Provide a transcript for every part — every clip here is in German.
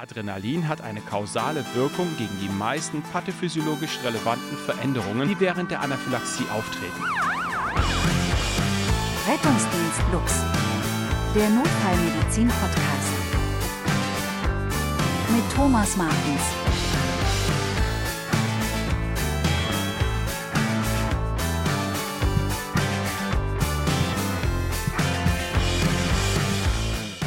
Adrenalin hat eine kausale Wirkung gegen die meisten pathophysiologisch relevanten Veränderungen, die während der Anaphylaxie auftreten. Rettungsdienst Lux, der Notfallmedizin-Podcast. Mit Thomas Martens.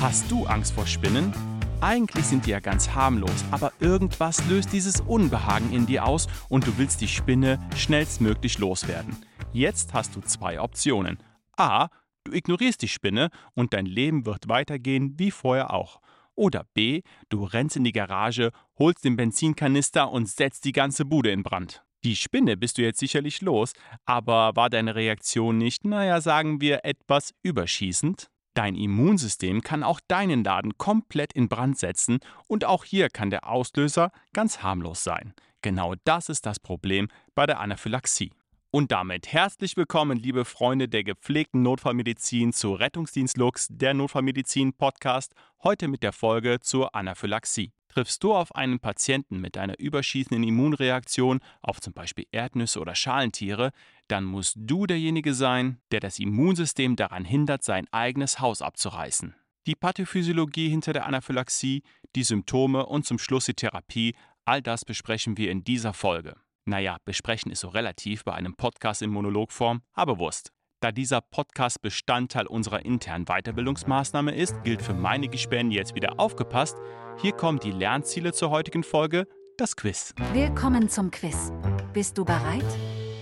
Hast du Angst vor Spinnen? Eigentlich sind die ja ganz harmlos, aber irgendwas löst dieses Unbehagen in dir aus und du willst die Spinne schnellstmöglich loswerden. Jetzt hast du zwei Optionen. A. Du ignorierst die Spinne und dein Leben wird weitergehen wie vorher auch. Oder B. Du rennst in die Garage, holst den Benzinkanister und setzt die ganze Bude in Brand. Die Spinne bist du jetzt sicherlich los, aber war deine Reaktion nicht, naja, sagen wir, etwas überschießend? Dein Immunsystem kann auch deinen Laden komplett in Brand setzen und auch hier kann der Auslöser ganz harmlos sein. Genau das ist das Problem bei der Anaphylaxie. Und damit herzlich willkommen, liebe Freunde der gepflegten Notfallmedizin zu Rettungsdienst Lux, der Notfallmedizin Podcast, heute mit der Folge zur Anaphylaxie. Triffst du auf einen Patienten mit einer überschießenden Immunreaktion auf zum Beispiel Erdnüsse oder Schalentiere, dann musst du derjenige sein, der das Immunsystem daran hindert, sein eigenes Haus abzureißen. Die Pathophysiologie hinter der Anaphylaxie, die Symptome und zum Schluss die Therapie, all das besprechen wir in dieser Folge. Naja, besprechen ist so relativ bei einem Podcast in Monologform, aber Wurst. Da dieser Podcast Bestandteil unserer internen Weiterbildungsmaßnahme ist, gilt für meine Gespänne jetzt wieder aufgepasst. Hier kommen die Lernziele zur heutigen Folge, das Quiz. Willkommen zum Quiz. Bist du bereit?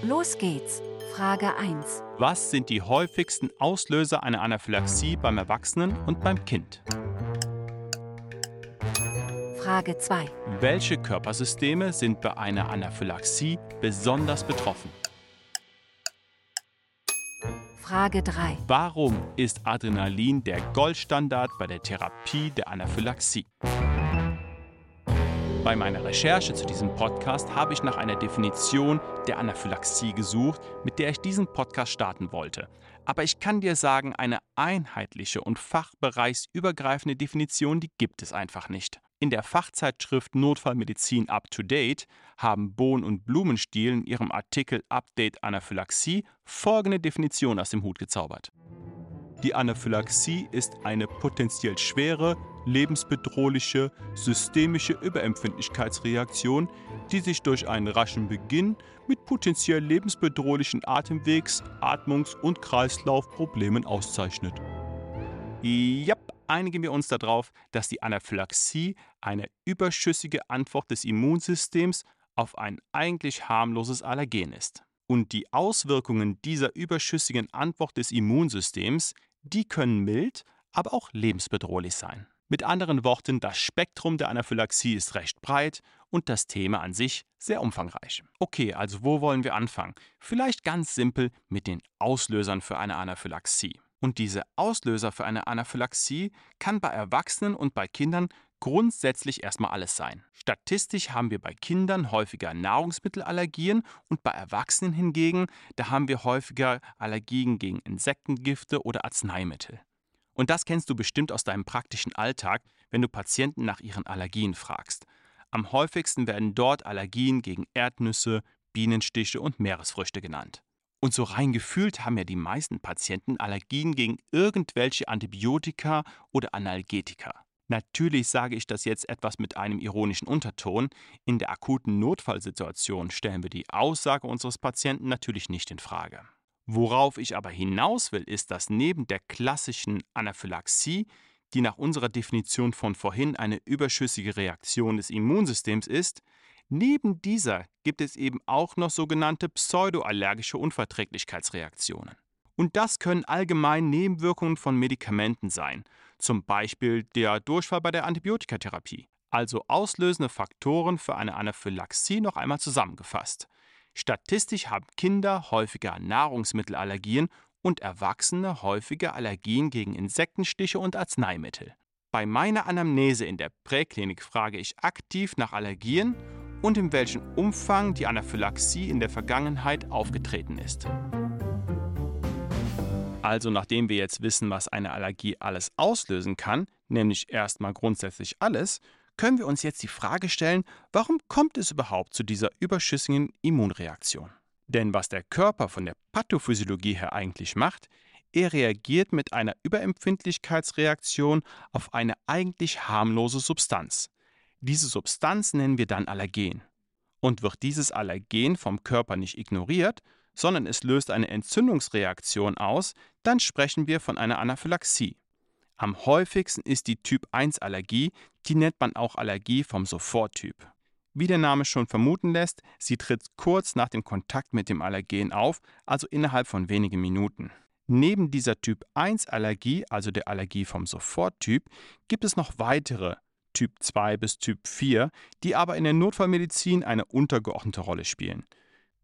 Los geht's. Frage 1. Was sind die häufigsten Auslöser einer Anaphylaxie beim Erwachsenen und beim Kind? Frage 2. Welche Körpersysteme sind bei einer Anaphylaxie besonders betroffen? Frage 3. Warum ist Adrenalin der Goldstandard bei der Therapie der Anaphylaxie? Bei meiner Recherche zu diesem Podcast habe ich nach einer Definition der Anaphylaxie gesucht, mit der ich diesen Podcast starten wollte. Aber ich kann dir sagen, eine einheitliche und fachbereichsübergreifende Definition, die gibt es einfach nicht. In der Fachzeitschrift Notfallmedizin Up to Date haben Bohn und Blumenstiel in ihrem Artikel Update Anaphylaxie folgende Definition aus dem Hut gezaubert. Die Anaphylaxie ist eine potenziell schwere, lebensbedrohliche, systemische Überempfindlichkeitsreaktion, die sich durch einen raschen Beginn mit potenziell lebensbedrohlichen Atemwegs-, Atmungs- und Kreislaufproblemen auszeichnet. Ja, einigen wir uns darauf, dass die Anaphylaxie eine überschüssige Antwort des Immunsystems auf ein eigentlich harmloses Allergen ist. Und die Auswirkungen dieser überschüssigen Antwort des Immunsystems, die können mild, aber auch lebensbedrohlich sein. Mit anderen Worten, das Spektrum der Anaphylaxie ist recht breit und das Thema an sich sehr umfangreich. Okay, also wo wollen wir anfangen? Vielleicht ganz simpel mit den Auslösern für eine Anaphylaxie. Und diese Auslöser für eine Anaphylaxie kann bei Erwachsenen und bei Kindern grundsätzlich erstmal alles sein. Statistisch haben wir bei Kindern häufiger Nahrungsmittelallergien und bei Erwachsenen hingegen, da haben wir häufiger Allergien gegen Insektengifte oder Arzneimittel. Und das kennst du bestimmt aus deinem praktischen Alltag, wenn du Patienten nach ihren Allergien fragst. Am häufigsten werden dort Allergien gegen Erdnüsse, Bienenstiche und Meeresfrüchte genannt. Und so rein gefühlt haben ja die meisten Patienten Allergien gegen irgendwelche Antibiotika oder Analgetika. Natürlich sage ich das jetzt etwas mit einem ironischen Unterton. In der akuten Notfallsituation stellen wir die Aussage unseres Patienten natürlich nicht in Frage. Worauf ich aber hinaus will, ist, dass neben der klassischen Anaphylaxie, die nach unserer Definition von vorhin eine überschüssige Reaktion des Immunsystems ist, Neben dieser gibt es eben auch noch sogenannte pseudoallergische Unverträglichkeitsreaktionen. Und das können allgemein Nebenwirkungen von Medikamenten sein, zum Beispiel der Durchfall bei der Antibiotikatherapie. Also auslösende Faktoren für eine Anaphylaxie noch einmal zusammengefasst. Statistisch haben Kinder häufiger Nahrungsmittelallergien und Erwachsene häufiger Allergien gegen Insektenstiche und Arzneimittel. Bei meiner Anamnese in der Präklinik frage ich aktiv nach Allergien und in welchem Umfang die Anaphylaxie in der Vergangenheit aufgetreten ist. Also nachdem wir jetzt wissen, was eine Allergie alles auslösen kann, nämlich erstmal grundsätzlich alles, können wir uns jetzt die Frage stellen, warum kommt es überhaupt zu dieser überschüssigen Immunreaktion? Denn was der Körper von der Pathophysiologie her eigentlich macht, er reagiert mit einer Überempfindlichkeitsreaktion auf eine eigentlich harmlose Substanz. Diese Substanz nennen wir dann Allergen. Und wird dieses Allergen vom Körper nicht ignoriert, sondern es löst eine Entzündungsreaktion aus, dann sprechen wir von einer Anaphylaxie. Am häufigsten ist die Typ-1-Allergie, die nennt man auch Allergie vom Soforttyp. Wie der Name schon vermuten lässt, sie tritt kurz nach dem Kontakt mit dem Allergen auf, also innerhalb von wenigen Minuten. Neben dieser Typ-1-Allergie, also der Allergie vom Soforttyp, gibt es noch weitere Typ 2 bis Typ 4, die aber in der Notfallmedizin eine untergeordnete Rolle spielen.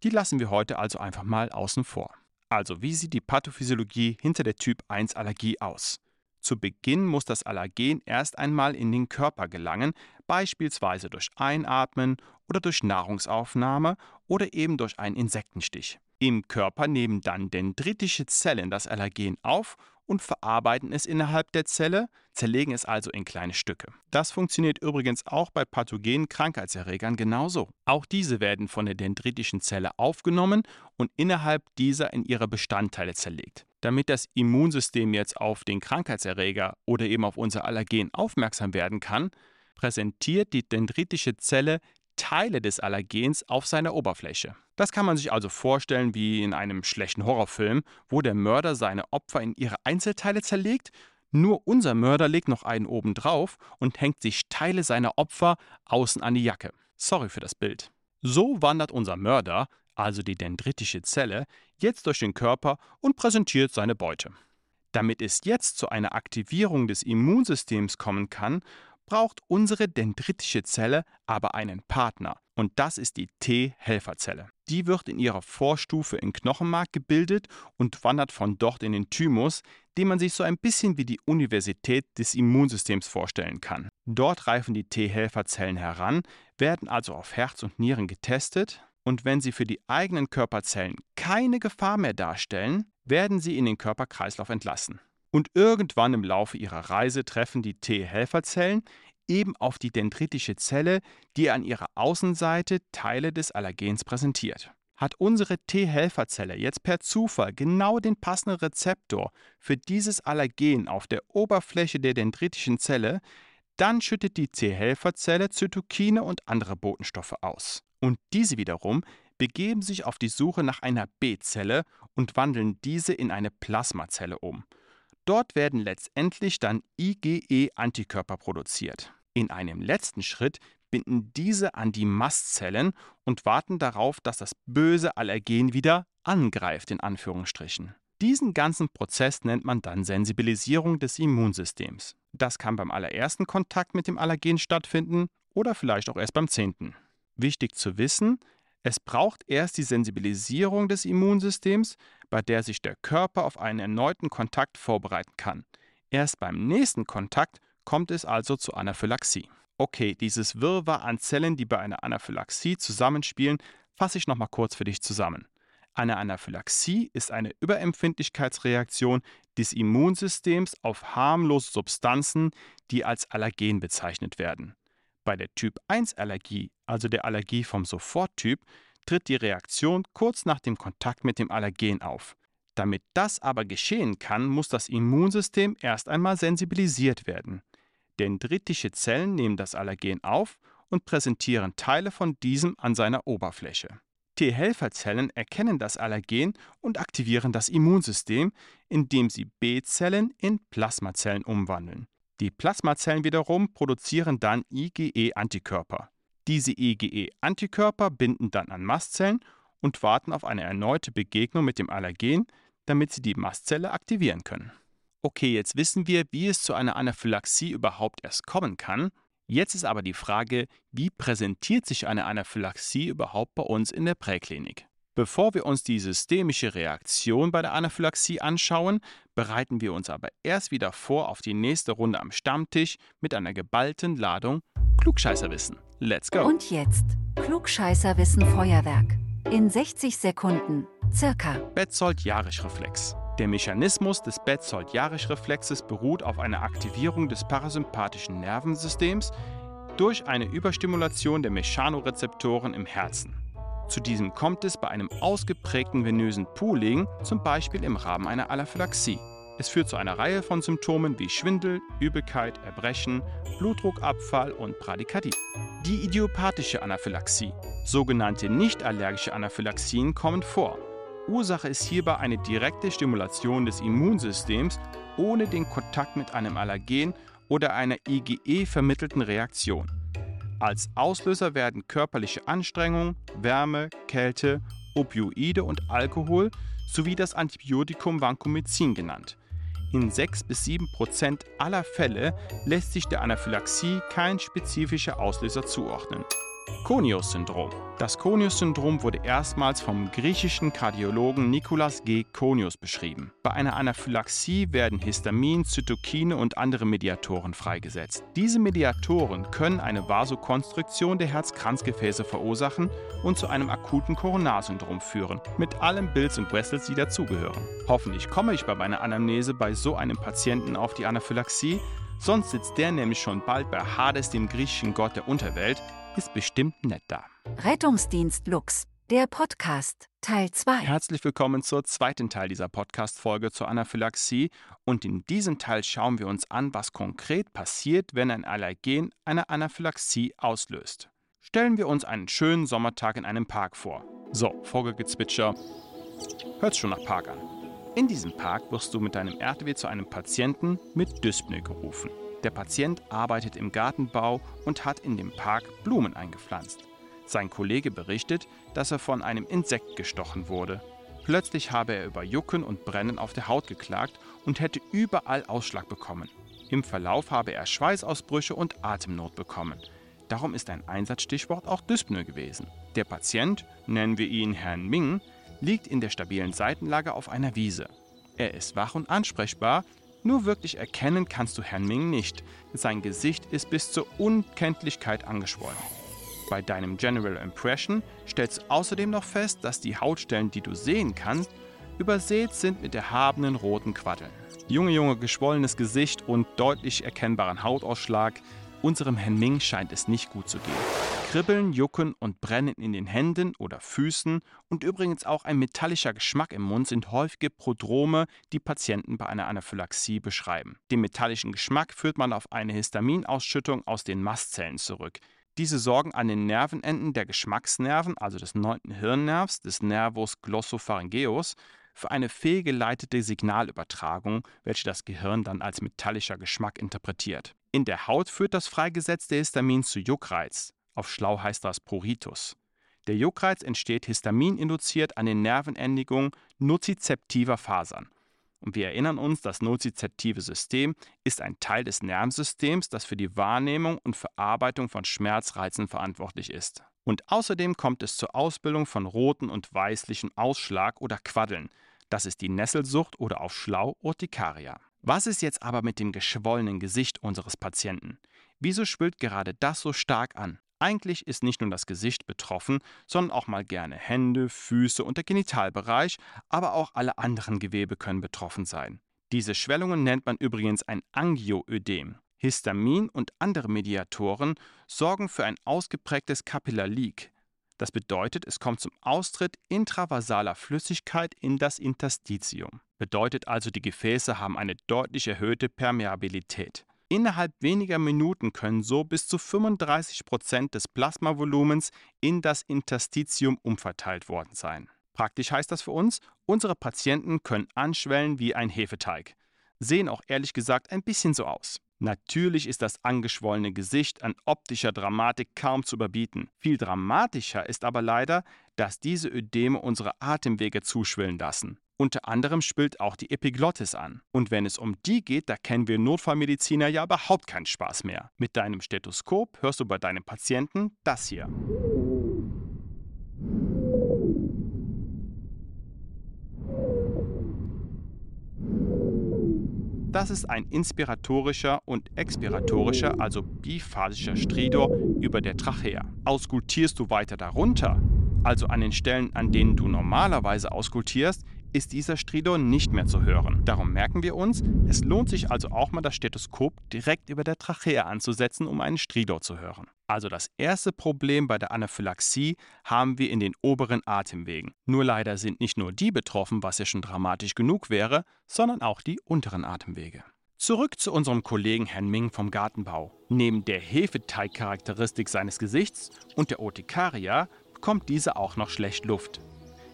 Die lassen wir heute also einfach mal außen vor. Also, wie sieht die Pathophysiologie hinter der Typ 1 Allergie aus? Zu Beginn muss das Allergen erst einmal in den Körper gelangen, beispielsweise durch Einatmen oder durch Nahrungsaufnahme oder eben durch einen Insektenstich. Im Körper nehmen dann dendritische Zellen das Allergen auf und verarbeiten es innerhalb der Zelle, zerlegen es also in kleine Stücke. Das funktioniert übrigens auch bei pathogenen Krankheitserregern genauso. Auch diese werden von der dendritischen Zelle aufgenommen und innerhalb dieser in ihre Bestandteile zerlegt. Damit das Immunsystem jetzt auf den Krankheitserreger oder eben auf unser Allergen aufmerksam werden kann, präsentiert die dendritische Zelle Teile des Allergens auf seiner Oberfläche. Das kann man sich also vorstellen wie in einem schlechten Horrorfilm, wo der Mörder seine Opfer in ihre Einzelteile zerlegt, nur unser Mörder legt noch einen oben drauf und hängt sich Teile seiner Opfer außen an die Jacke. Sorry für das Bild. So wandert unser Mörder, also die dendritische Zelle, jetzt durch den Körper und präsentiert seine Beute. Damit es jetzt zu einer Aktivierung des Immunsystems kommen kann, braucht unsere dendritische Zelle aber einen Partner und das ist die T-Helferzelle. Die wird in ihrer Vorstufe im Knochenmark gebildet und wandert von dort in den Thymus, den man sich so ein bisschen wie die Universität des Immunsystems vorstellen kann. Dort reifen die T-Helferzellen heran, werden also auf Herz und Nieren getestet und wenn sie für die eigenen Körperzellen keine Gefahr mehr darstellen, werden sie in den Körperkreislauf entlassen. Und irgendwann im Laufe ihrer Reise treffen die T-Helferzellen eben auf die dendritische Zelle, die an ihrer Außenseite Teile des Allergens präsentiert. Hat unsere T-Helferzelle jetzt per Zufall genau den passenden Rezeptor für dieses Allergen auf der Oberfläche der dendritischen Zelle, dann schüttet die T-Helferzelle Zytokine und andere Botenstoffe aus. Und diese wiederum begeben sich auf die Suche nach einer B-Zelle und wandeln diese in eine Plasmazelle um. Dort werden letztendlich dann IgE-Antikörper produziert. In einem letzten Schritt binden diese an die Mastzellen und warten darauf, dass das böse Allergen wieder angreift, in Anführungsstrichen. Diesen ganzen Prozess nennt man dann Sensibilisierung des Immunsystems. Das kann beim allerersten Kontakt mit dem Allergen stattfinden oder vielleicht auch erst beim zehnten. Wichtig zu wissen, es braucht erst die Sensibilisierung des Immunsystems, bei der sich der Körper auf einen erneuten Kontakt vorbereiten kann. Erst beim nächsten Kontakt kommt es also zu Anaphylaxie. Okay, dieses Wirrwarr an Zellen, die bei einer Anaphylaxie zusammenspielen, fasse ich nochmal kurz für dich zusammen. Eine Anaphylaxie ist eine Überempfindlichkeitsreaktion des Immunsystems auf harmlose Substanzen, die als Allergen bezeichnet werden. Bei der Typ-1-Allergie, also der Allergie vom Soforttyp, tritt die Reaktion kurz nach dem Kontakt mit dem Allergen auf. Damit das aber geschehen kann, muss das Immunsystem erst einmal sensibilisiert werden. Dendritische Zellen nehmen das Allergen auf und präsentieren Teile von diesem an seiner Oberfläche. T-Helferzellen erkennen das Allergen und aktivieren das Immunsystem, indem sie B-Zellen in Plasmazellen umwandeln. Die Plasmazellen wiederum produzieren dann IgE-Antikörper. Diese IgE-Antikörper binden dann an Mastzellen und warten auf eine erneute Begegnung mit dem Allergen, damit sie die Mastzelle aktivieren können. Okay, jetzt wissen wir, wie es zu einer Anaphylaxie überhaupt erst kommen kann. Jetzt ist aber die Frage, wie präsentiert sich eine Anaphylaxie überhaupt bei uns in der Präklinik? Bevor wir uns die systemische Reaktion bei der Anaphylaxie anschauen, bereiten wir uns aber erst wieder vor auf die nächste Runde am Stammtisch mit einer geballten Ladung Klugscheißerwissen. Let's go! Und jetzt Klugscheißerwissen Feuerwerk. In 60 Sekunden, circa. Betzold-Jarisch-Reflex. Der Mechanismus des Betzold-Jarisch-Reflexes beruht auf einer Aktivierung des parasympathischen Nervensystems, durch eine Überstimulation der Mechanorezeptoren im Herzen. Zu diesem kommt es bei einem ausgeprägten venösen Pooling, zum Beispiel im Rahmen einer Anaphylaxie. Es führt zu einer Reihe von Symptomen wie Schwindel, Übelkeit, Erbrechen, Blutdruckabfall und Bradykardie. Die idiopathische Anaphylaxie, sogenannte nicht-allergische Anaphylaxien, kommen vor. Ursache ist hierbei eine direkte Stimulation des Immunsystems ohne den Kontakt mit einem Allergen oder einer IgE vermittelten Reaktion. Als Auslöser werden körperliche Anstrengung, Wärme, Kälte, Opioide und Alkohol sowie das Antibiotikum Vancomycin genannt. In 6 bis 7 Prozent aller Fälle lässt sich der Anaphylaxie kein spezifischer Auslöser zuordnen. Konius-Syndrom. Das Konius-Syndrom wurde erstmals vom griechischen Kardiologen Nikolaus G. Konius beschrieben. Bei einer Anaphylaxie werden Histamin, Zytokine und andere Mediatoren freigesetzt. Diese Mediatoren können eine Vasokonstriktion der Herzkranzgefäße verursachen und zu einem akuten Koronarsyndrom führen, mit allen Bills und Wessels, die dazugehören. Hoffentlich komme ich bei meiner Anamnese bei so einem Patienten auf die Anaphylaxie, sonst sitzt der nämlich schon bald bei Hades, dem griechischen Gott der Unterwelt, ist bestimmt nett da. Rettungsdienst Lux, der Podcast, Teil 2. Herzlich willkommen zur zweiten Teil dieser Podcast-Folge zur Anaphylaxie. Und in diesem Teil schauen wir uns an, was konkret passiert, wenn ein Allergen eine Anaphylaxie auslöst. Stellen wir uns einen schönen Sommertag in einem Park vor. So, Vogelgezwitscher. Hört's schon nach Park an. In diesem Park wirst du mit deinem RTW zu einem Patienten mit Dyspnoe gerufen. Der Patient arbeitet im Gartenbau und hat in dem Park Blumen eingepflanzt. Sein Kollege berichtet, dass er von einem Insekt gestochen wurde. Plötzlich habe er über Jucken und Brennen auf der Haut geklagt und hätte überall Ausschlag bekommen. Im Verlauf habe er Schweißausbrüche und Atemnot bekommen. Darum ist ein Einsatzstichwort auch Dyspnoe gewesen. Der Patient, nennen wir ihn Herrn Ming, liegt in der stabilen Seitenlage auf einer Wiese. Er ist wach und ansprechbar, nur wirklich erkennen kannst du Herrn Ming nicht. Sein Gesicht ist bis zur Unkenntlichkeit angeschwollen. Bei deinem General Impression stellst du außerdem noch fest, dass die Hautstellen, die du sehen kannst, übersät sind mit erhabenen roten Quaddeln. Junge, junge, geschwollenes Gesicht und deutlich erkennbaren Hautausschlag. Unserem Herrn Ming scheint es nicht gut zu gehen. Kribbeln, Jucken und Brennen in den Händen oder Füßen und übrigens auch ein metallischer Geschmack im Mund sind häufige Prodrome, die Patienten bei einer Anaphylaxie beschreiben. Den metallischen Geschmack führt man auf eine Histaminausschüttung aus den Mastzellen zurück. Diese sorgen an den Nervenenden der Geschmacksnerven, also des neunten Hirnnervs, des Nervus glossopharyngeus, für eine fehlgeleitete Signalübertragung, welche das Gehirn dann als metallischer Geschmack interpretiert. In der Haut führt das freigesetzte Histamin zu Juckreiz. Auf schlau heißt das Pruritus. Der Juckreiz entsteht histamininduziert an den Nervenendigungen nozizeptiver Fasern. Und wir erinnern uns, das nozizeptive System ist ein Teil des Nervensystems, das für die Wahrnehmung und Verarbeitung von Schmerzreizen verantwortlich ist. Und außerdem kommt es zur Ausbildung von roten und weißlichem Ausschlag oder Quaddeln. Das ist die Nesselsucht oder auf Schlau Urtikaria. Was ist jetzt aber mit dem geschwollenen Gesicht unseres Patienten? Wieso schwillt gerade das so stark an? Eigentlich ist nicht nur das Gesicht betroffen, sondern auch mal gerne Hände, Füße und der Genitalbereich, aber auch alle anderen Gewebe können betroffen sein. Diese Schwellungen nennt man übrigens ein Angioödem. Histamin und andere Mediatoren sorgen für ein ausgeprägtes Kapillarleak. Das bedeutet, es kommt zum Austritt intravasaler Flüssigkeit in das Interstitium. Bedeutet also, die Gefäße haben eine deutlich erhöhte Permeabilität. Innerhalb weniger Minuten können so bis zu 35 Prozent des Plasmavolumens in das Interstitium umverteilt worden sein. Praktisch heißt das für uns, unsere Patienten können anschwellen wie ein Hefeteig. Sehen auch ehrlich gesagt ein bisschen so aus. Natürlich ist das angeschwollene Gesicht an optischer Dramatik kaum zu überbieten. Viel dramatischer ist aber leider, dass diese Ödeme unsere Atemwege zuschwillen lassen. Unter anderem spielt auch die Epiglottis an. Und wenn es um die geht, da kennen wir Notfallmediziner ja überhaupt keinen Spaß mehr. Mit deinem Stethoskop hörst du bei deinem Patienten das hier. Das ist ein inspiratorischer und expiratorischer, also biphasischer Stridor über der Trachea. Auskultierst du weiter darunter, also an den Stellen, an denen du normalerweise auskultierst, ist dieser Stridor nicht mehr zu hören. Darum merken wir uns, es lohnt sich also auch mal das Stethoskop direkt über der Trachea anzusetzen, um einen Stridor zu hören. Also das erste Problem bei der Anaphylaxie haben wir in den oberen Atemwegen. Nur leider sind nicht nur die betroffen, was ja schon dramatisch genug wäre, sondern auch die unteren Atemwege. Zurück zu unserem Kollegen Herrn Ming vom Gartenbau. Neben der Hefeteigcharakteristik seines Gesichts und der Urtikaria bekommt dieser auch noch schlecht Luft.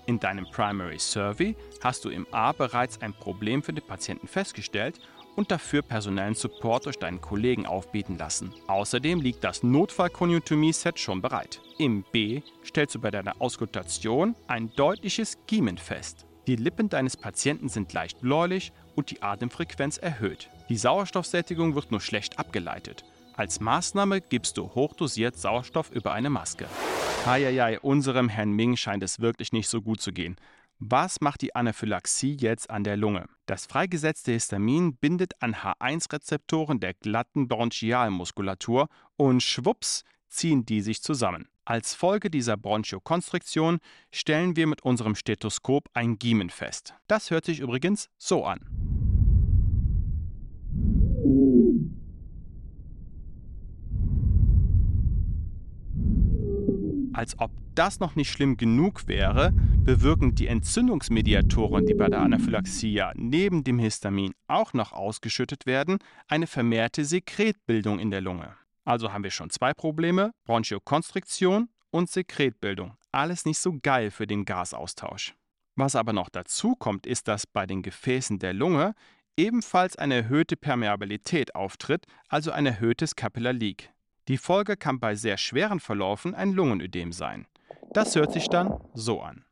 In deinem Primary Survey hast du im A bereits ein Problem für den Patienten festgestellt und dafür personellen Support durch deinen Kollegen aufbieten lassen. Außerdem liegt das Notfallkonjunktomie-Set schon bereit. Im B stellst du bei deiner Auskultation ein deutliches Giemen fest. Die Lippen deines Patienten sind leicht bläulich und die Atemfrequenz erhöht. Die Sauerstoffsättigung wird nur schlecht abgeleitet. Als Maßnahme gibst du hochdosiert Sauerstoff über eine Maske. Heieiei, unserem Herrn Ming scheint es wirklich nicht so gut zu gehen. Was macht die Anaphylaxie jetzt an der Lunge? Das freigesetzte Histamin bindet an H1-Rezeptoren der glatten Bronchialmuskulatur und schwupps ziehen die sich zusammen. Als Folge dieser Bronchokonstriktion stellen wir mit unserem Stethoskop ein Giemen fest. Das hört sich übrigens so an. Als ob das noch nicht schlimm genug wäre, bewirken die Entzündungsmediatoren, die bei der Anaphylaxie neben dem Histamin auch noch ausgeschüttet werden, eine vermehrte Sekretbildung in der Lunge. Also haben wir schon zwei Probleme, Bronchokonstriktion und Sekretbildung. Alles nicht so geil für den Gasaustausch. Was aber noch dazu kommt, ist, dass bei den Gefäßen der Lunge ebenfalls eine erhöhte Permeabilität auftritt, also ein erhöhtes Capillar Leak. Die Folge kann bei sehr schweren Verlaufen ein Lungenödem sein. Das hört sich dann so an.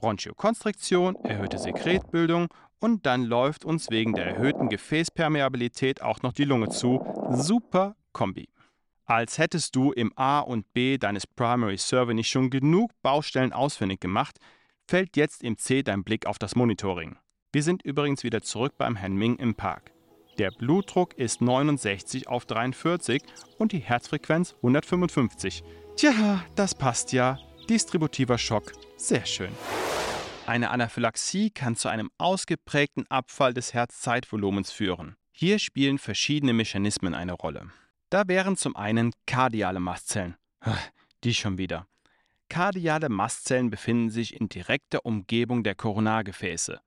Bronchokonstriktion, erhöhte Sekretbildung und dann läuft uns wegen der erhöhten Gefäßpermeabilität auch noch die Lunge zu. Super Kombi. Als hättest du im A und B deines Primary Survey nicht schon genug Baustellen ausfindig gemacht, fällt jetzt im C dein Blick auf das Monitoring. Wir sind übrigens wieder zurück beim Herrn Ming im Park. Der Blutdruck ist 69 auf 43 und die Herzfrequenz 155. Tja, das passt ja. Distributiver Schock. Sehr schön. Eine Anaphylaxie kann zu einem ausgeprägten Abfall des Herzzeitvolumens führen. Hier spielen verschiedene Mechanismen eine Rolle. Da wären zum einen kardiale Mastzellen. Die schon wieder. Kardiale Mastzellen befinden sich in direkter Umgebung der Koronargefäße.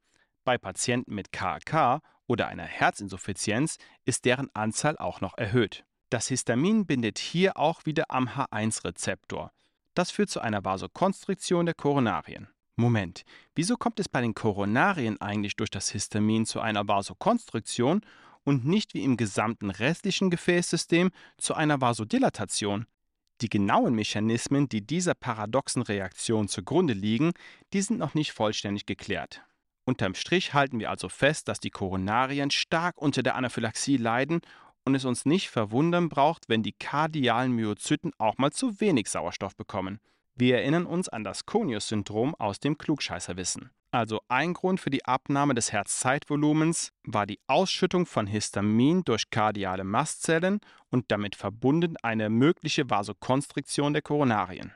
Bei Patienten mit KK oder einer Herzinsuffizienz ist deren Anzahl auch noch erhöht. Das Histamin bindet hier auch wieder am H1-Rezeptor. Das führt zu einer Vasokonstriktion der Koronarien. Moment, wieso kommt es bei den Koronarien eigentlich durch das Histamin zu einer Vasokonstriktion und nicht wie im gesamten restlichen Gefäßsystem zu einer Vasodilatation? Die genauen Mechanismen, die dieser paradoxen Reaktion zugrunde liegen, die sind noch nicht vollständig geklärt. Unterm Strich halten wir also fest, dass die Koronarien stark unter der Anaphylaxie leiden und es uns nicht verwundern braucht, wenn die kardialen Myozyten auch mal zu wenig Sauerstoff bekommen. Wir erinnern uns an das Conius-Syndrom aus dem Klugscheißerwissen. Also ein Grund für die Abnahme des Herzzeitvolumens war die Ausschüttung von Histamin durch kardiale Mastzellen und damit verbunden eine mögliche Vasokonstriktion der Koronarien.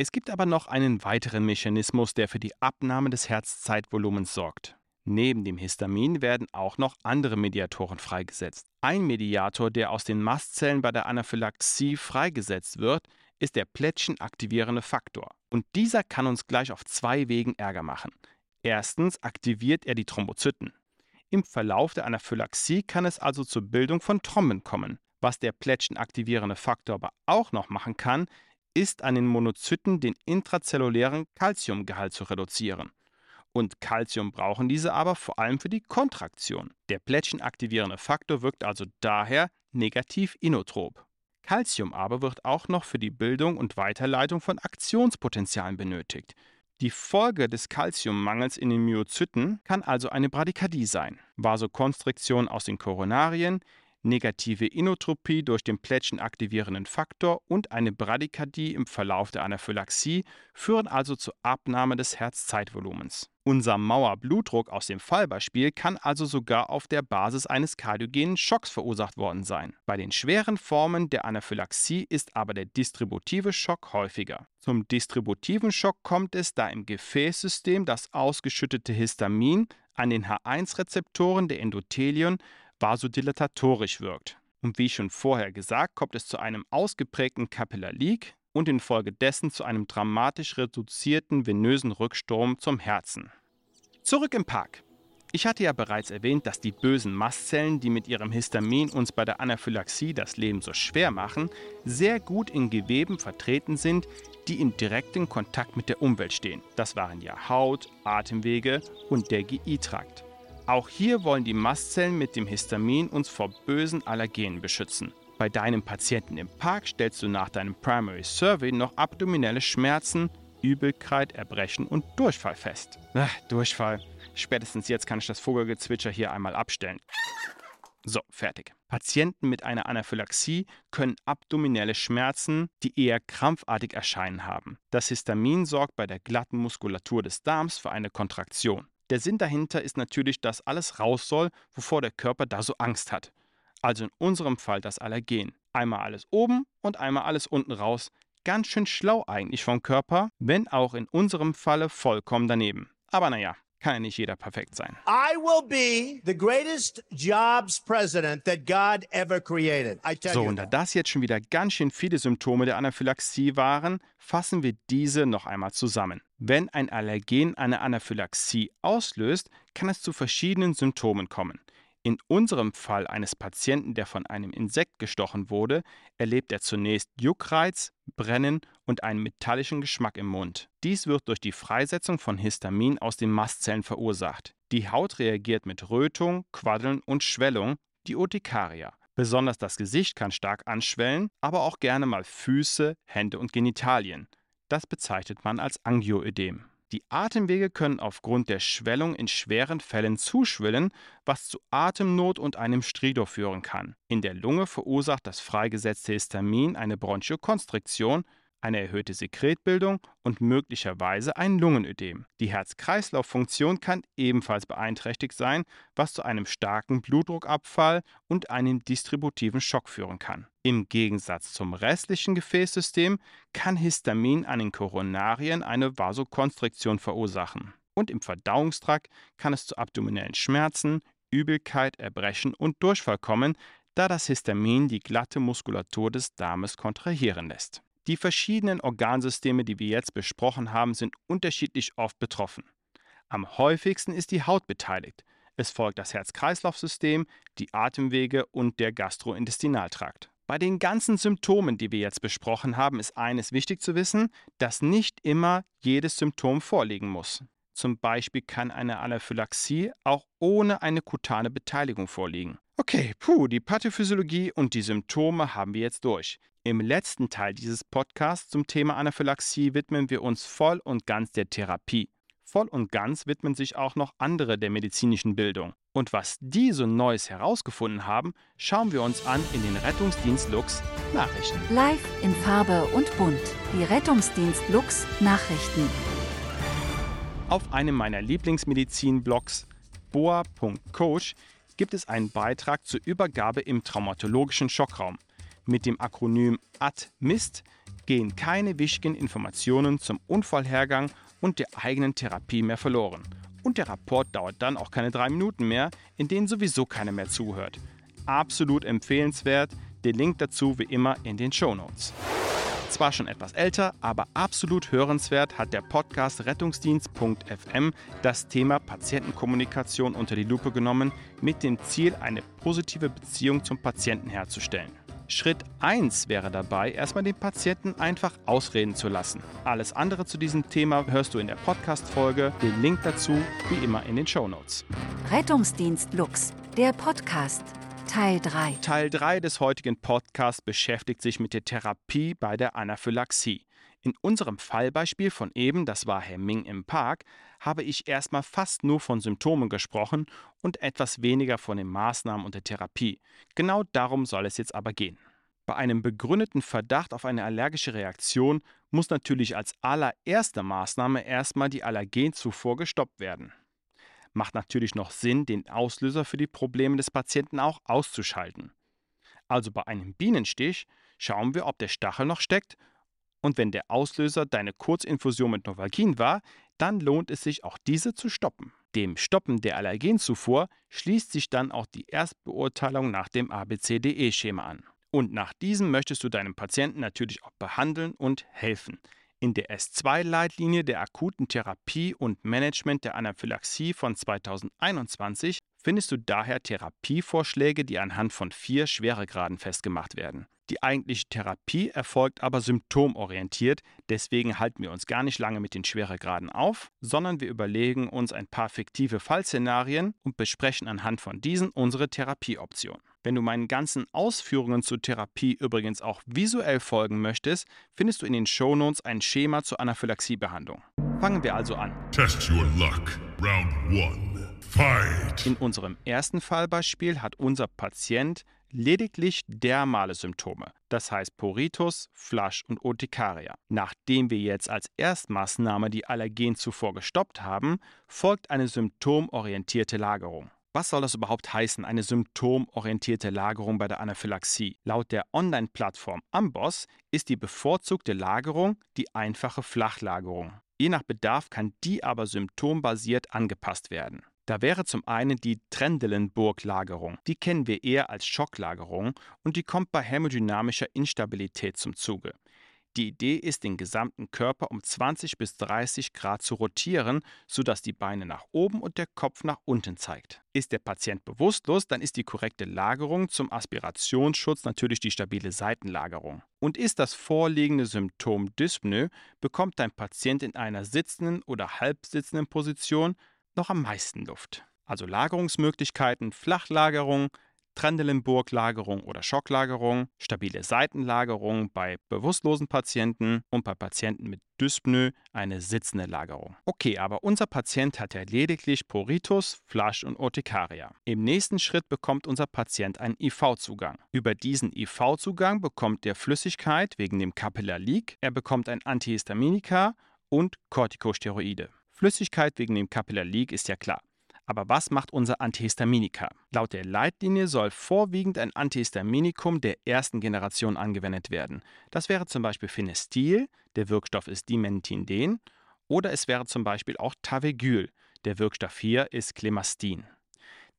Es gibt aber noch einen weiteren Mechanismus, der für die Abnahme des Herzzeitvolumens sorgt. Neben dem Histamin werden auch noch andere Mediatoren freigesetzt. Ein Mediator, der aus den Mastzellen bei der Anaphylaxie freigesetzt wird, ist der plättchenaktivierende Faktor. Und dieser kann uns gleich auf zwei Wegen Ärger machen. Erstens aktiviert er die Thrombozyten. Im Verlauf der Anaphylaxie kann es also zur Bildung von Thromben kommen. Was der plättchenaktivierende Faktor aber auch noch machen kann, ist an den Monozyten den intrazellulären Calciumgehalt zu reduzieren. Und Calcium brauchen diese aber vor allem für die Kontraktion. Der plättchenaktivierende Faktor wirkt also daher negativ inotrop. Calcium aber wird auch noch für die Bildung und Weiterleitung von Aktionspotenzialen benötigt. Die Folge des Calciummangels in den Myozyten kann also eine Bradykardie sein. Vasokonstriktion aus den Koronarien, negative Inotropie durch den plättchenaktivierenden Faktor und eine Bradykardie im Verlauf der Anaphylaxie führen also zur Abnahme des Herzzeitvolumens. Unser Mauerblutdruck aus dem Fallbeispiel kann also sogar auf der Basis eines kardiogenen Schocks verursacht worden sein. Bei den schweren Formen der Anaphylaxie ist aber der distributive Schock häufiger. Zum distributiven Schock kommt es, da im Gefäßsystem das ausgeschüttete Histamin an den H1-Rezeptoren der Endothelien vasodilatatorisch wirkt. Und wie schon vorher gesagt, kommt es zu einem ausgeprägten Capillar Leak, und infolgedessen zu einem dramatisch reduzierten venösen Rücksturm zum Herzen. Zurück im Park. Ich hatte ja bereits erwähnt, dass die bösen Mastzellen, die mit ihrem Histamin uns bei der Anaphylaxie das Leben so schwer machen, sehr gut in Geweben vertreten sind, die in direktem Kontakt mit der Umwelt stehen. Das waren ja Haut, Atemwege und der GI-Trakt. Auch hier wollen die Mastzellen mit dem Histamin uns vor bösen Allergenen beschützen. Bei deinem Patienten im Park stellst du nach deinem Primary Survey noch abdominelle Schmerzen, Übelkeit, Erbrechen und Durchfall fest. Ach, Durchfall. Spätestens jetzt kann ich das Vogelgezwitscher hier einmal abstellen. So, fertig. Patienten mit einer Anaphylaxie können abdominelle Schmerzen, die eher krampfartig erscheinen haben. Das Histamin sorgt bei der glatten Muskulatur des Darms für eine Kontraktion. Der Sinn dahinter ist natürlich, dass alles raus soll, wovor der Körper da so Angst hat also in unserem Fall das Allergen. Einmal alles oben und einmal alles unten raus. Ganz schön schlau eigentlich vom Körper, wenn auch in unserem Falle vollkommen daneben. Aber naja, kann ja nicht jeder perfekt sein. I will be the greatest jobs president that God ever created. so, und da das jetzt schon wieder ganz schön viele Symptome der Anaphylaxie waren, fassen wir diese noch einmal zusammen. Wenn ein Allergen eine Anaphylaxie auslöst, kann es zu verschiedenen Symptomen kommen. In unserem Fall eines Patienten, der von einem Insekt gestochen wurde, erlebt er zunächst Juckreiz, Brennen und einen metallischen Geschmack im Mund. Dies wird durch die Freisetzung von Histamin aus den Mastzellen verursacht. Die Haut reagiert mit Rötung, Quaddeln und Schwellung, die Urtikaria. Besonders das Gesicht kann stark anschwellen, aber auch gerne mal Füße, Hände und Genitalien. Das bezeichnet man als Angioödem. Die Atemwege können aufgrund der Schwellung in schweren Fällen zuschwillen, was zu Atemnot und einem Stridor führen kann. In der Lunge verursacht das freigesetzte Histamin eine Bronchokonstriktion, eine erhöhte Sekretbildung und möglicherweise ein Lungenödem. Die Herz-Kreislauf-Funktion kann ebenfalls beeinträchtigt sein, was zu einem starken Blutdruckabfall und einem distributiven Schock führen kann. Im Gegensatz zum restlichen Gefäßsystem kann Histamin an den Koronarien eine Vasokonstriktion verursachen. Und im Verdauungstrakt kann es zu abdominellen Schmerzen, Übelkeit, Erbrechen und Durchfall kommen, da das Histamin die glatte Muskulatur des Darmes kontrahieren lässt. Die verschiedenen Organsysteme, die wir jetzt besprochen haben, sind unterschiedlich oft betroffen. Am häufigsten ist die Haut beteiligt. Es folgt das Herz-Kreislauf-System, die Atemwege und der Gastrointestinaltrakt. Bei den ganzen Symptomen, die wir jetzt besprochen haben, ist eines wichtig zu wissen, dass nicht immer jedes Symptom vorliegen muss. Zum Beispiel kann eine Anaphylaxie auch ohne eine kutane Beteiligung vorliegen. Okay, puh, die Pathophysiologie und die Symptome haben wir jetzt durch. Im letzten Teil dieses Podcasts zum Thema Anaphylaxie widmen wir uns voll und ganz der Therapie. Voll und ganz widmen sich auch noch andere der medizinischen Bildung. Und was die so Neues herausgefunden haben, schauen wir uns an in den Rettungsdienst Lux Nachrichten. Live in Farbe und bunt. Die Rettungsdienst Lux Nachrichten. Auf einem meiner Lieblingsmedizin-Blogs boa.coach gibt es einen Beitrag zur Übergabe im traumatologischen Schockraum. Mit dem Akronym ADMIST gehen keine wichtigen Informationen zum Unfallhergang und der eigenen Therapie mehr verloren. Und der Rapport dauert dann auch keine drei Minuten mehr, in denen sowieso keiner mehr zuhört. Absolut empfehlenswert, den Link dazu wie immer in den Show Notes. Zwar schon etwas älter, aber absolut hörenswert hat der Podcast Rettungsdienst.fm das Thema Patientenkommunikation unter die Lupe genommen, mit dem Ziel, eine positive Beziehung zum Patienten herzustellen. Schritt 1 wäre dabei, erstmal den Patienten einfach ausreden zu lassen. Alles andere zu diesem Thema hörst du in der Podcast-Folge. Den Link dazu wie immer in den Show Notes. Rettungsdienst Lux, der Podcast. Teil 3. Teil 3 des heutigen Podcasts beschäftigt sich mit der Therapie bei der Anaphylaxie. In unserem Fallbeispiel von eben, das war Herr Ming im Park, habe ich erstmal fast nur von Symptomen gesprochen und etwas weniger von den Maßnahmen und der Therapie. Genau darum soll es jetzt aber gehen. Bei einem begründeten Verdacht auf eine allergische Reaktion muss natürlich als allererste Maßnahme erstmal die Allergenzufuhr gestoppt werden. Macht natürlich noch Sinn, den Auslöser für die Probleme des Patienten auch auszuschalten. Also bei einem Bienenstich schauen wir, ob der Stachel noch steckt und wenn der Auslöser deine Kurzinfusion mit Novalgin war, dann lohnt es sich auch diese zu stoppen. Dem Stoppen der Allergenzufuhr schließt sich dann auch die Erstbeurteilung nach dem ABCDE-Schema an. Und nach diesem möchtest du deinem Patienten natürlich auch behandeln und helfen. In der S2-Leitlinie der akuten Therapie und Management der Anaphylaxie von 2021 findest du daher Therapievorschläge, die anhand von vier Schweregraden festgemacht werden. Die eigentliche Therapie erfolgt aber symptomorientiert, deswegen halten wir uns gar nicht lange mit den Schweregraden auf, sondern wir überlegen uns ein paar fiktive Fallszenarien und besprechen anhand von diesen unsere Therapieoption. Wenn du meinen ganzen Ausführungen zur Therapie übrigens auch visuell folgen möchtest, findest du in den Shownotes ein Schema zur Anaphylaxiebehandlung. Fangen wir also an. Test your luck. Round 1. Fight. In unserem ersten Fallbeispiel hat unser Patient lediglich dermale Symptome, das heißt Poritus, Flasch und Urtikaria. Nachdem wir jetzt als Erstmaßnahme die Allergen zuvor gestoppt haben, folgt eine symptomorientierte Lagerung. Was soll das überhaupt heißen, eine symptomorientierte Lagerung bei der Anaphylaxie? Laut der Online-Plattform Amboss ist die bevorzugte Lagerung die einfache Flachlagerung. Je nach Bedarf kann die aber symptombasiert angepasst werden. Da wäre zum einen die Trendelenburg-Lagerung. Die kennen wir eher als Schocklagerung und die kommt bei hämodynamischer Instabilität zum Zuge. Die Idee ist, den gesamten Körper um 20 bis 30 Grad zu rotieren, sodass die Beine nach oben und der Kopf nach unten zeigt. Ist der Patient bewusstlos, dann ist die korrekte Lagerung zum Aspirationsschutz natürlich die stabile Seitenlagerung. Und ist das vorliegende Symptom Dyspnoe, bekommt dein Patient in einer sitzenden oder halbsitzenden Position noch am meisten Luft. Also Lagerungsmöglichkeiten, Flachlagerung, Trendelenburg-Lagerung oder Schocklagerung, stabile Seitenlagerung bei bewusstlosen Patienten und bei Patienten mit Dyspnoe eine sitzende Lagerung. Okay, aber unser Patient hat ja lediglich Poritus, Flasch und Urtikaria. Im nächsten Schritt bekommt unser Patient einen IV-Zugang. Über diesen IV-Zugang bekommt er Flüssigkeit wegen dem Capillar Leak, er bekommt ein Antihistaminika und Corticosteroide. Flüssigkeit wegen dem Capillar Leak ist ja klar. Aber was macht unser Antihistaminika? Laut der Leitlinie soll vorwiegend ein Antihistaminikum der ersten Generation angewendet werden. Das wäre zum Beispiel Phenestil, der Wirkstoff ist Dimentin-Den, oder es wäre zum Beispiel auch Tavegyl, der Wirkstoff hier ist Clemastin.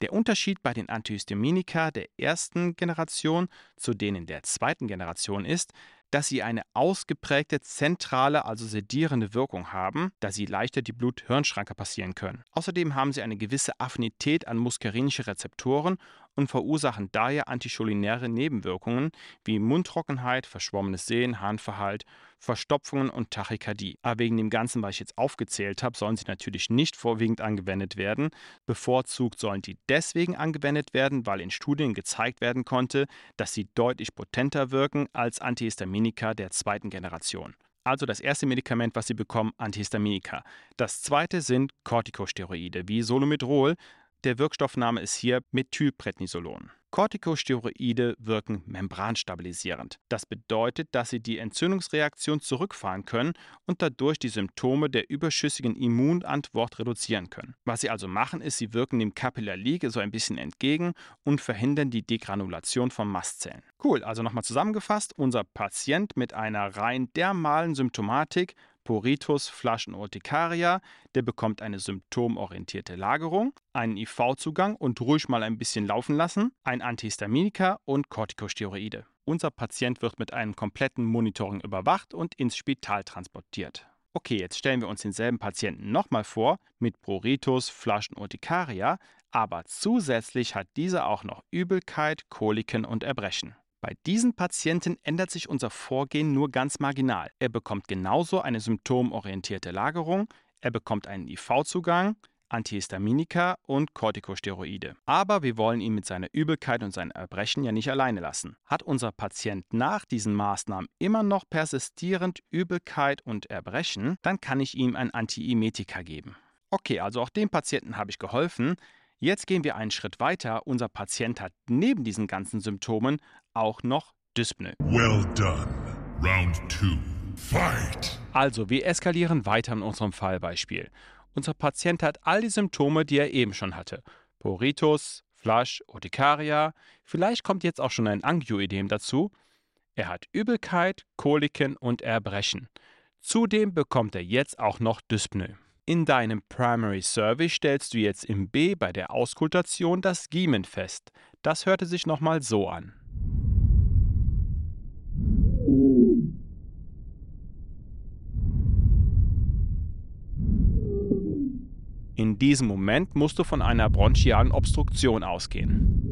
Der Unterschied bei den Antihistaminika der ersten Generation zu denen der zweiten Generation ist, dass sie eine ausgeprägte zentrale, also sedierende Wirkung haben, da sie leichter die Blut-Hirn-Schranke passieren können. Außerdem haben sie eine gewisse Affinität an muskarinische Rezeptoren und verursachen daher anticholinäre Nebenwirkungen wie Mundtrockenheit, verschwommenes Sehen, Harnverhalt, Verstopfungen und Tachykardie. Aber wegen dem Ganzen, was ich jetzt aufgezählt habe, sollen sie natürlich nicht vorwiegend angewendet werden. Bevorzugt sollen die deswegen angewendet werden, weil in Studien gezeigt werden konnte, dass sie deutlich potenter wirken als Antihistaminika der zweiten Generation. Also das erste Medikament, was Sie bekommen, Antihistaminika. Das zweite sind Corticosteroide wie Solomedrol, der Wirkstoffname ist hier Methylprednisolon. Corticosteroide wirken membranstabilisierend. Das bedeutet, dass sie die Entzündungsreaktion zurückfahren können und dadurch die Symptome der überschüssigen Immunantwort reduzieren können. Was sie also machen, ist, sie wirken dem Capillar Leak so ein bisschen entgegen und verhindern die Degranulation von Mastzellen. Cool, also nochmal zusammengefasst, unser Patient mit einer rein dermalen Symptomatik Poritus Flaschenortikaria, der bekommt eine symptomorientierte Lagerung, einen IV-Zugang und ruhig mal ein bisschen laufen lassen, ein Antihistaminika und Corticosteroide. Unser Patient wird mit einem kompletten Monitoring überwacht und ins Spital transportiert. Okay, jetzt stellen wir uns denselben Patienten nochmal vor mit Pruritus Flaschenortikaria, aber zusätzlich hat dieser auch noch Übelkeit, Koliken und Erbrechen. Bei diesen Patienten ändert sich unser Vorgehen nur ganz marginal. Er bekommt genauso eine symptomorientierte Lagerung, er bekommt einen IV-Zugang, Antihistaminika und Corticosteroide. Aber wir wollen ihn mit seiner Übelkeit und seinen Erbrechen ja nicht alleine lassen. Hat unser Patient nach diesen Maßnahmen immer noch persistierend Übelkeit und Erbrechen, dann kann ich ihm ein Antiemetika geben. Okay, also auch dem Patienten habe ich geholfen. Jetzt gehen wir einen Schritt weiter. Unser Patient hat neben diesen ganzen Symptomen auch noch Dyspnoe. Well done. Round 2. fight! Also, wir eskalieren weiter in unserem Fallbeispiel. Unser Patient hat all die Symptome, die er eben schon hatte. Poritus, Flasch, Urtikaria, vielleicht kommt jetzt auch schon ein Angioidem dazu. Er hat Übelkeit, Koliken und Erbrechen. Zudem bekommt er jetzt auch noch Dyspnoe. In deinem Primary Survey stellst du jetzt im B bei der Auskultation das Giemen fest. Das hörte sich nochmal so an. In diesem Moment musst du von einer bronchialen Obstruktion ausgehen.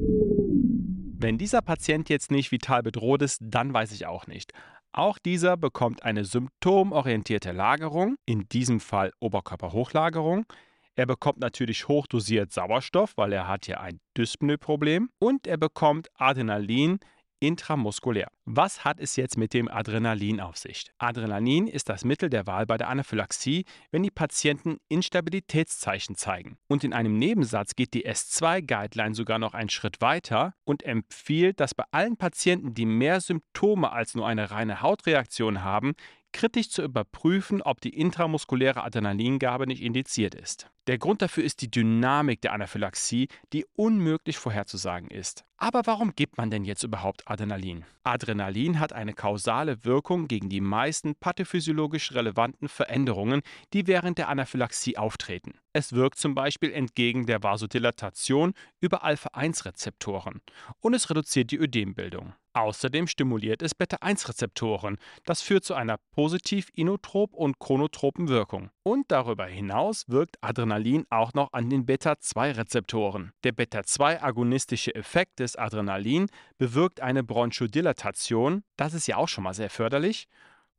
Wenn dieser Patient jetzt nicht vital bedroht ist, dann weiß ich auch nicht. Auch dieser bekommt eine symptomorientierte Lagerung, in diesem Fall Oberkörperhochlagerung. Er bekommt natürlich hochdosiert Sauerstoff, weil er hat ja ein Dyspnoe-Problem. Und er bekommt Adrenalin intramuskulär. Was hat es jetzt mit dem Adrenalin auf sich? Adrenalin ist das Mittel der Wahl bei der Anaphylaxie, wenn die Patienten Instabilitätszeichen zeigen. Und in einem Nebensatz geht die S2-Guideline sogar noch einen Schritt weiter und empfiehlt, dass bei allen Patienten, die mehr Symptome als nur eine reine Hautreaktion haben, kritisch zu überprüfen, ob die intramuskuläre Adrenalingabe nicht indiziert ist. Der Grund dafür ist die Dynamik der Anaphylaxie, die unmöglich vorherzusagen ist. Aber warum gibt man denn jetzt überhaupt Adrenalin? Adrenalin hat eine kausale Wirkung gegen die meisten pathophysiologisch relevanten Veränderungen, die während der Anaphylaxie auftreten. Es wirkt zum Beispiel entgegen der Vasodilatation über Alpha-1-Rezeptoren und es reduziert die Ödembildung. Außerdem stimuliert es Beta-1-Rezeptoren. Das führt zu einer positiv inotrop und chronotropen Wirkung. Und darüber hinaus wirkt Adrenalin auch noch an den Beta-2-Rezeptoren. Der Beta-2-agonistische Effekt des Adrenalin bewirkt eine Bronchodilatation. Das ist ja auch schon mal sehr förderlich.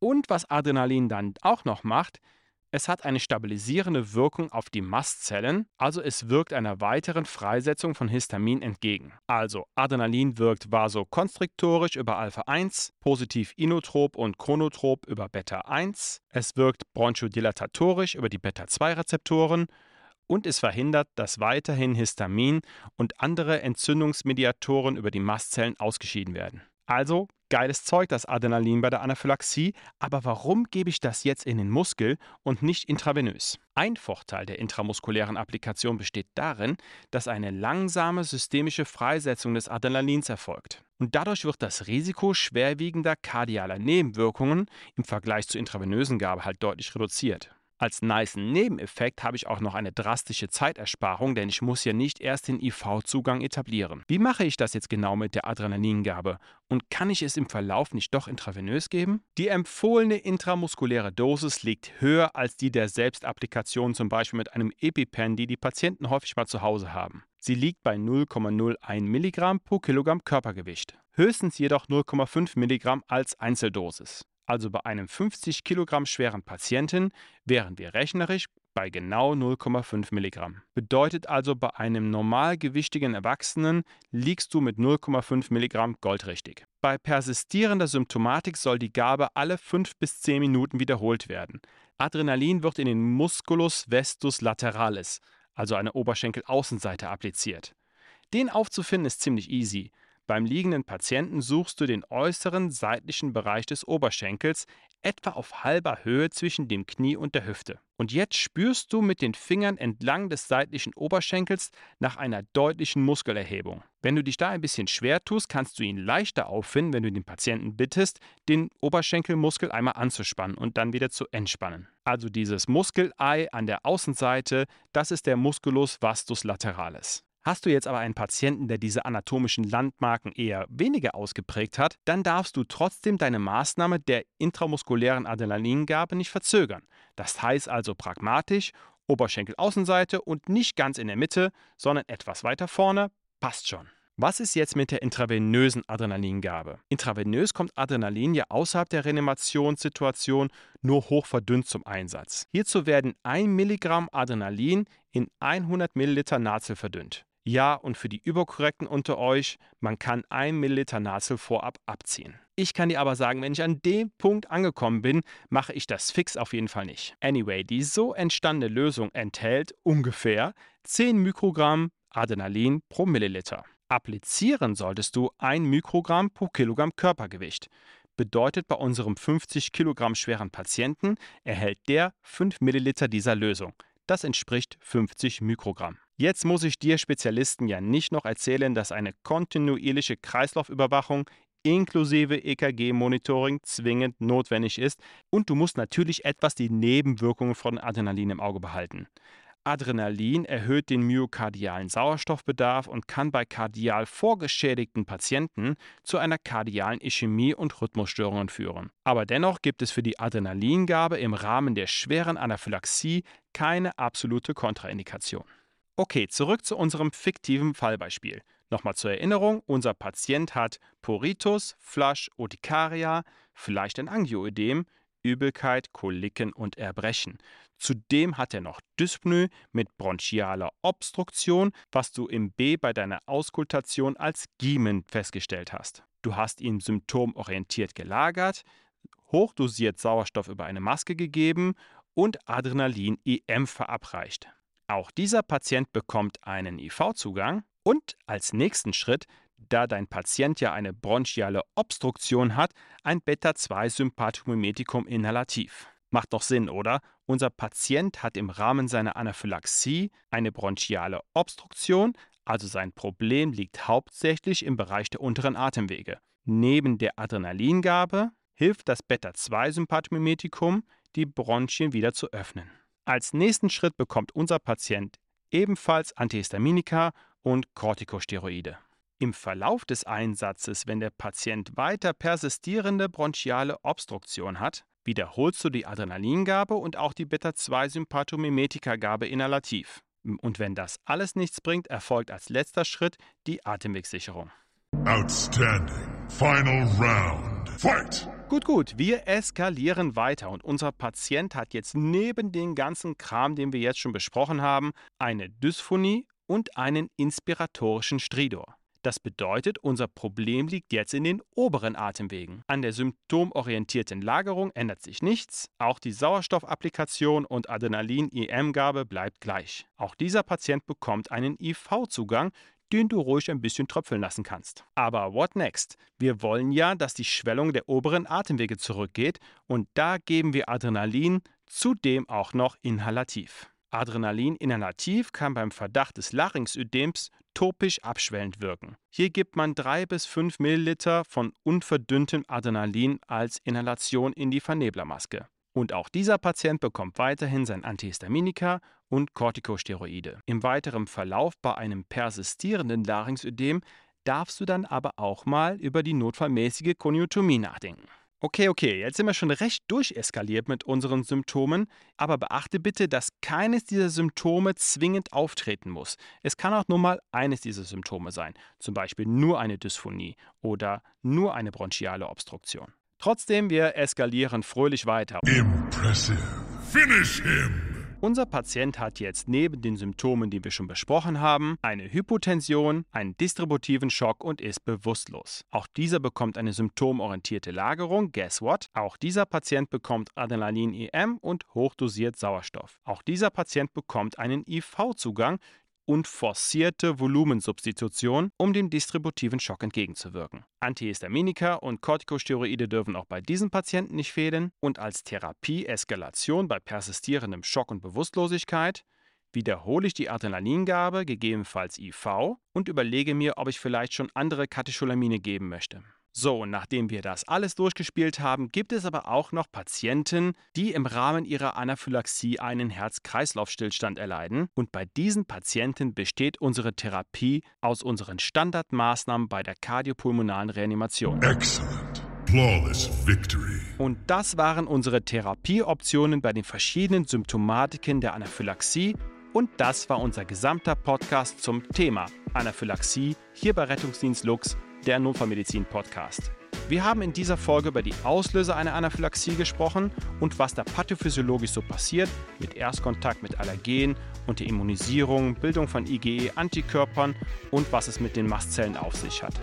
Und was Adrenalin dann auch noch macht, es hat eine stabilisierende Wirkung auf die Mastzellen, also es wirkt einer weiteren Freisetzung von Histamin entgegen. Also Adrenalin wirkt vasokonstriktorisch über Alpha-1, positiv inotrop und chronotrop über Beta-1, es wirkt bronchodilatatorisch über die Beta-2-Rezeptoren und es verhindert, dass weiterhin Histamin und andere Entzündungsmediatoren über die Mastzellen ausgeschieden werden. Also geiles Zeug, das Adrenalin bei der Anaphylaxie, aber warum gebe ich das jetzt in den Muskel und nicht intravenös? Ein Vorteil der intramuskulären Applikation besteht darin, dass eine langsame systemische Freisetzung des Adrenalins erfolgt. Und dadurch wird das Risiko schwerwiegender kardialer Nebenwirkungen im Vergleich zur intravenösen Gabe halt deutlich reduziert. Als nice Nebeneffekt habe ich auch noch eine drastische Zeitersparung, denn ich muss ja nicht erst den IV-Zugang etablieren. Wie mache ich das jetzt genau mit der Adrenalingabe? Und kann ich es im Verlauf nicht doch intravenös geben? Die empfohlene intramuskuläre Dosis liegt höher als die der Selbstapplikation, zum Beispiel mit einem EpiPen, die die Patienten häufig mal zu Hause haben. Sie liegt bei 0,01 Milligramm pro Kilogramm Körpergewicht. Höchstens jedoch 0,5 Milligramm als Einzeldosis also bei einem 50 Kilogramm schweren Patienten, wären wir rechnerisch bei genau 0,5 Milligramm. Bedeutet also, bei einem normalgewichtigen Erwachsenen liegst du mit 0,5 Milligramm goldrichtig. Bei persistierender Symptomatik soll die Gabe alle 5 bis 10 Minuten wiederholt werden. Adrenalin wird in den Musculus vestus lateralis, also eine Oberschenkelaußenseite, appliziert. Den aufzufinden ist ziemlich easy. Beim liegenden Patienten suchst du den äußeren seitlichen Bereich des Oberschenkels, etwa auf halber Höhe zwischen dem Knie und der Hüfte. Und jetzt spürst du mit den Fingern entlang des seitlichen Oberschenkels nach einer deutlichen Muskelerhebung. Wenn du dich da ein bisschen schwer tust, kannst du ihn leichter auffinden, wenn du den Patienten bittest, den Oberschenkelmuskel einmal anzuspannen und dann wieder zu entspannen. Also dieses Muskelei an der Außenseite, das ist der Musculus vastus lateralis. Hast du jetzt aber einen Patienten, der diese anatomischen Landmarken eher weniger ausgeprägt hat, dann darfst du trotzdem deine Maßnahme der intramuskulären Adrenalingabe nicht verzögern. Das heißt also pragmatisch, Oberschenkelaußenseite und nicht ganz in der Mitte, sondern etwas weiter vorne, passt schon. Was ist jetzt mit der intravenösen Adrenalingabe? Intravenös kommt Adrenalin ja außerhalb der Reanimationssituation nur hoch verdünnt zum Einsatz. Hierzu werden 1 Milligramm Adrenalin in 100 Milliliter Nazel verdünnt. Ja, und für die Überkorrekten unter euch, man kann 1 Milliliter Nazel vorab abziehen. Ich kann dir aber sagen, wenn ich an dem Punkt angekommen bin, mache ich das fix auf jeden Fall nicht. Anyway, die so entstandene Lösung enthält ungefähr 10 Mikrogramm Adrenalin pro Milliliter. Applizieren solltest du 1 Mikrogramm pro Kilogramm Körpergewicht. bedeutet, bei unserem 50 Kilogramm schweren Patienten erhält der 5 Milliliter dieser Lösung. Das entspricht 50 Mikrogramm. Jetzt muss ich dir Spezialisten ja nicht noch erzählen, dass eine kontinuierliche Kreislaufüberwachung inklusive EKG-Monitoring zwingend notwendig ist und du musst natürlich etwas die Nebenwirkungen von Adrenalin im Auge behalten. Adrenalin erhöht den myokardialen Sauerstoffbedarf und kann bei kardial vorgeschädigten Patienten zu einer kardialen Ischämie und Rhythmusstörungen führen. Aber dennoch gibt es für die Adrenalingabe im Rahmen der schweren Anaphylaxie keine absolute Kontraindikation. Okay, zurück zu unserem fiktiven Fallbeispiel. Nochmal zur Erinnerung, unser Patient hat Poritus, Flush, Urtikaria, vielleicht ein Angioödem, Übelkeit, Koliken und Erbrechen. Zudem hat er noch Dyspnoe mit bronchialer Obstruktion, was du im B bei deiner Auskultation als Giemen festgestellt hast. Du hast ihn symptomorientiert gelagert, hochdosiert Sauerstoff über eine Maske gegeben und Adrenalin-IM verabreicht. Auch dieser Patient bekommt einen IV-Zugang und als nächsten Schritt, da dein Patient ja eine bronchiale Obstruktion hat, ein Beta-2-Sympathomimetikum inhalativ. Macht doch Sinn, oder? Unser Patient hat im Rahmen seiner Anaphylaxie eine bronchiale Obstruktion, also sein Problem liegt hauptsächlich im Bereich der unteren Atemwege. Neben der Adrenalingabe hilft das Beta-2-Sympathomimetikum, die Bronchien wieder zu öffnen. Als nächsten Schritt bekommt unser Patient ebenfalls Antihistaminika und Corticosteroide. Im Verlauf des Einsatzes, wenn der Patient weiter persistierende bronchiale Obstruktion hat, wiederholst du die Adrenalingabe und auch die Beta-2-Sympathomimetika-Gabe inhalativ. Und wenn das alles nichts bringt, erfolgt als letzter Schritt die Atemwegssicherung. Outstanding. Final round. Fight! Gut, gut, wir eskalieren weiter und unser Patient hat jetzt neben dem ganzen Kram, den wir jetzt schon besprochen haben, eine Dysphonie und einen inspiratorischen Stridor. Das bedeutet, unser Problem liegt jetzt in den oberen Atemwegen. An der symptomorientierten Lagerung ändert sich nichts, auch die Sauerstoffapplikation und Adrenalin-IM-Gabe bleibt gleich. Auch dieser Patient bekommt einen IV-Zugang, den du ruhig ein bisschen tröpfeln lassen kannst. Aber what next? Wir wollen ja, dass die Schwellung der oberen Atemwege zurückgeht und da geben wir Adrenalin, zudem auch noch inhalativ. Adrenalin inhalativ kann beim Verdacht des Larynxödems topisch abschwellend wirken. Hier gibt man 3 bis 5 Milliliter von unverdünntem Adrenalin als Inhalation in die Verneblermaske. Und auch dieser Patient bekommt weiterhin sein Antihistaminika und Corticosteroide. Im weiteren Verlauf bei einem persistierenden Larynxödem darfst du dann aber auch mal über die notfallmäßige Konjunktomie nachdenken. Okay, okay, jetzt sind wir schon recht durcheskaliert mit unseren Symptomen, aber beachte bitte, dass keines dieser Symptome zwingend auftreten muss. Es kann auch nur mal eines dieser Symptome sein, zum Beispiel nur eine Dysphonie oder nur eine bronchiale Obstruktion. Trotzdem, wir eskalieren fröhlich weiter. Impressive. Finish him! Unser Patient hat jetzt neben den Symptomen, die wir schon besprochen haben, eine Hypotension, einen distributiven Schock und ist bewusstlos. Auch dieser bekommt eine symptomorientierte Lagerung. Guess what? Auch dieser Patient bekommt Adrenalin-EM und hochdosiert Sauerstoff. Auch dieser Patient bekommt einen IV-Zugang und forcierte Volumensubstitution, um dem distributiven Schock entgegenzuwirken. Antihistaminika und Corticosteroide dürfen auch bei diesen Patienten nicht fehlen und als Therapie-Eskalation bei persistierendem Schock und Bewusstlosigkeit wiederhole ich die Adrenalingabe, gegebenenfalls IV, und überlege mir, ob ich vielleicht schon andere Katecholamine geben möchte. So, nachdem wir das alles durchgespielt haben, gibt es aber auch noch Patienten, die im Rahmen ihrer Anaphylaxie einen Herz-Kreislauf-Stillstand erleiden. Und bei diesen Patienten besteht unsere Therapie aus unseren Standardmaßnahmen bei der kardiopulmonalen Reanimation. Excellent. Flawless victory. Und das waren unsere Therapieoptionen bei den verschiedenen Symptomatiken der Anaphylaxie. Und das war unser gesamter Podcast zum Thema Anaphylaxie hier bei Rettungsdienst Lux der Notfallmedizin-Podcast. Wir haben in dieser Folge über die Auslöser einer Anaphylaxie gesprochen und was da pathophysiologisch so passiert mit Erstkontakt mit Allergen und der Immunisierung, Bildung von IgE-Antikörpern und was es mit den Mastzellen auf sich hat.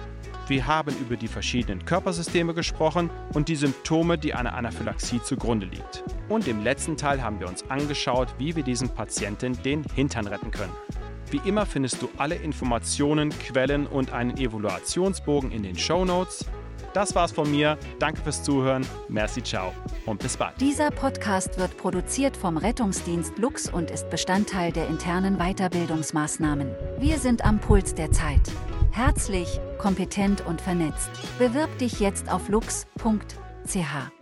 Wir haben über die verschiedenen Körpersysteme gesprochen und die Symptome, die einer Anaphylaxie zugrunde liegt. Und im letzten Teil haben wir uns angeschaut, wie wir diesen Patienten den Hintern retten können. Wie immer findest du alle Informationen, Quellen und einen Evaluationsbogen in den Show Notes. Das war's von mir. Danke fürs Zuhören. Merci, ciao und bis bald. Dieser Podcast wird produziert vom Rettungsdienst Lux und ist Bestandteil der internen Weiterbildungsmaßnahmen. Wir sind am Puls der Zeit. Herzlich, kompetent und vernetzt. Bewirb dich jetzt auf lux.ch.